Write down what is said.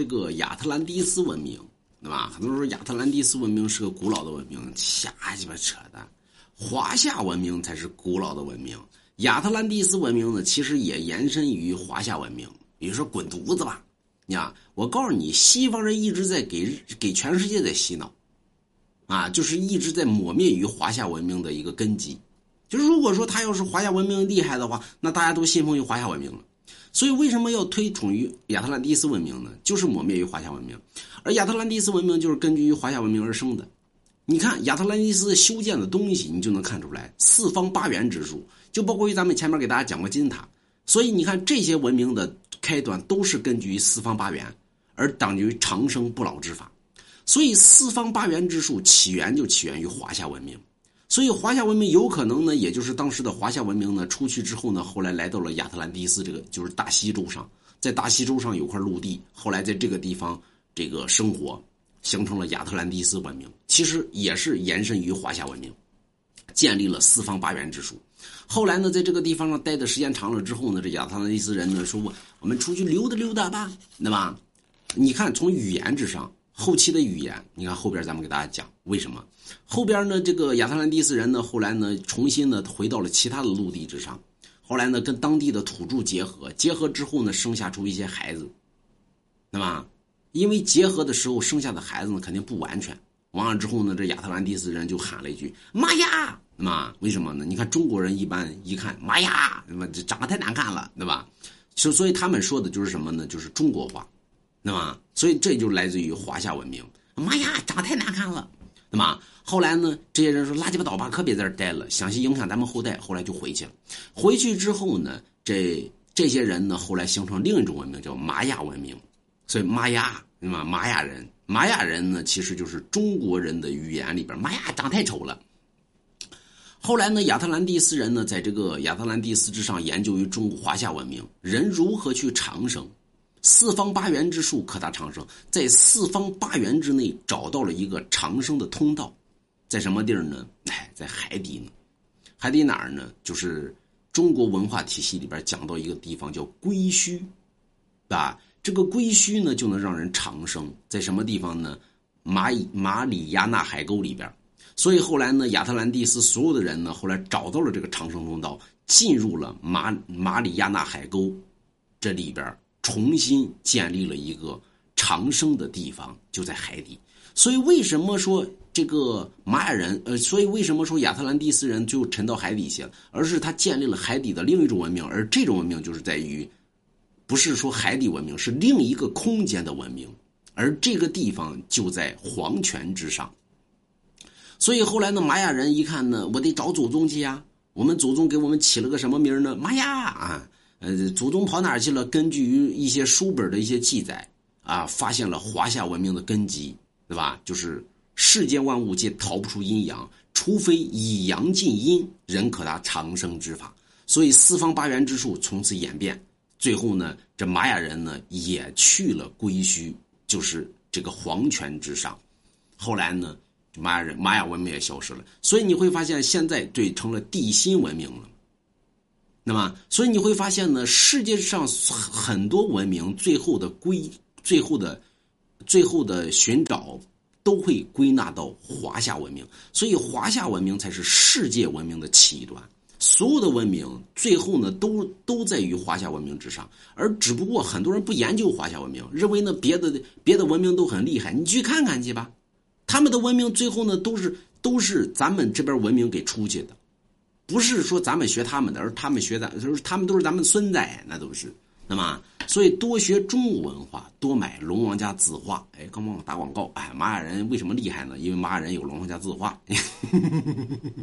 这个亚特兰蒂斯文明，对吧？很多人说亚特兰蒂斯文明是个古老的文明，瞎鸡巴扯淡。华夏文明才是古老的文明，亚特兰蒂斯文明呢，其实也延伸于华夏文明。比如说滚犊子吧，你看，我告诉你，西方人一直在给给全世界在洗脑，啊，就是一直在抹灭于华夏文明的一个根基。就是如果说他要是华夏文明厉害的话，那大家都信奉于华夏文明了。所以为什么要推崇于亚特兰蒂斯文明呢？就是抹灭于华夏文明，而亚特兰蒂斯文明就是根据于华夏文明而生的。你看亚特兰蒂斯修建的东西，你就能看出来四方八元之术，就包括于咱们前面给大家讲过金字塔。所以你看这些文明的开端都是根据于四方八元，而等于长生不老之法。所以四方八元之术起源就起源于华夏文明。所以华夏文明有可能呢，也就是当时的华夏文明呢出去之后呢，后来来到了亚特兰蒂斯这个就是大西洲上，在大西洲上有块陆地，后来在这个地方这个生活。形成了亚特兰蒂斯文明，其实也是延伸于华夏文明，建立了四方八元之术。后来呢，在这个地方上待的时间长了之后呢，这亚特兰蒂斯人呢说：“我我们出去溜达溜达吧，对吧？”你看，从语言之上，后期的语言，你看后边咱们给大家讲为什么后边呢？这个亚特兰蒂斯人呢，后来呢，重新呢回到了其他的陆地之上，后来呢，跟当地的土著结合，结合之后呢，生下出一些孩子，对吧？因为结合的时候生下的孩子呢，肯定不完全。完了之后呢，这亚特兰蒂斯人就喊了一句“妈呀”，对吧？为什么呢？你看中国人一般一看“妈呀”，那么这长得太难看了，对吧？所所以他们说的就是什么呢？就是中国话，对吧？所以这就来自于华夏文明。妈呀，长太难看了，对吧？后来呢，这些人说拉鸡巴倒吧，可别在这待了，想去影响咱们后代。后来就回去了。回去之后呢，这这些人呢，后来形成另一种文明，叫玛雅文明。所以玛雅，对吧？玛雅人，玛雅人呢，其实就是中国人的语言里边，玛雅长太丑了。后来呢，亚特兰蒂斯人呢，在这个亚特兰蒂斯之上研究于中国华夏文明，人如何去长生，四方八元之术可达长生，在四方八元之内找到了一个长生的通道，在什么地儿呢？哎，在海底呢。海底哪儿呢？就是中国文化体系里边讲到一个地方叫归墟，啊。这个归墟呢，就能让人长生，在什么地方呢？马马里亚纳海沟里边。所以后来呢，亚特兰蒂斯所有的人呢，后来找到了这个长生通道，进入了马马里亚纳海沟这里边，重新建立了一个长生的地方，就在海底。所以为什么说这个玛雅人？呃，所以为什么说亚特兰蒂斯人就沉到海底去了？而是他建立了海底的另一种文明，而这种文明就是在于。不是说海底文明，是另一个空间的文明，而这个地方就在黄泉之上。所以后来呢，玛雅人一看呢，我得找祖宗去呀。我们祖宗给我们起了个什么名呢？玛雅啊，呃，祖宗跑哪儿去了？根据于一些书本的一些记载啊，发现了华夏文明的根基，对吧？就是世间万物皆逃不出阴阳，除非以阳尽阴，人可达长生之法。所以四方八元之术从此演变。最后呢，这玛雅人呢也去了归墟，就是这个黄泉之上。后来呢，玛雅人玛雅文明也消失了。所以你会发现，现在对成了地心文明了。那么，所以你会发现呢，世界上很多文明最后的归，最后的，最后的寻找，都会归纳到华夏文明。所以，华夏文明才是世界文明的起端。所有的文明最后呢，都都在于华夏文明之上，而只不过很多人不研究华夏文明，认为呢别的别的文明都很厉害，你去看看去吧，他们的文明最后呢都是都是咱们这边文明给出去的，不是说咱们学他们的，而他们学咱，就是他们都是咱们孙子，那都是，那么所以多学中国文化，多买龙王家字画，哎，刚忘了打广告，哎，玛雅人为什么厉害呢？因为玛雅人有龙王家字画。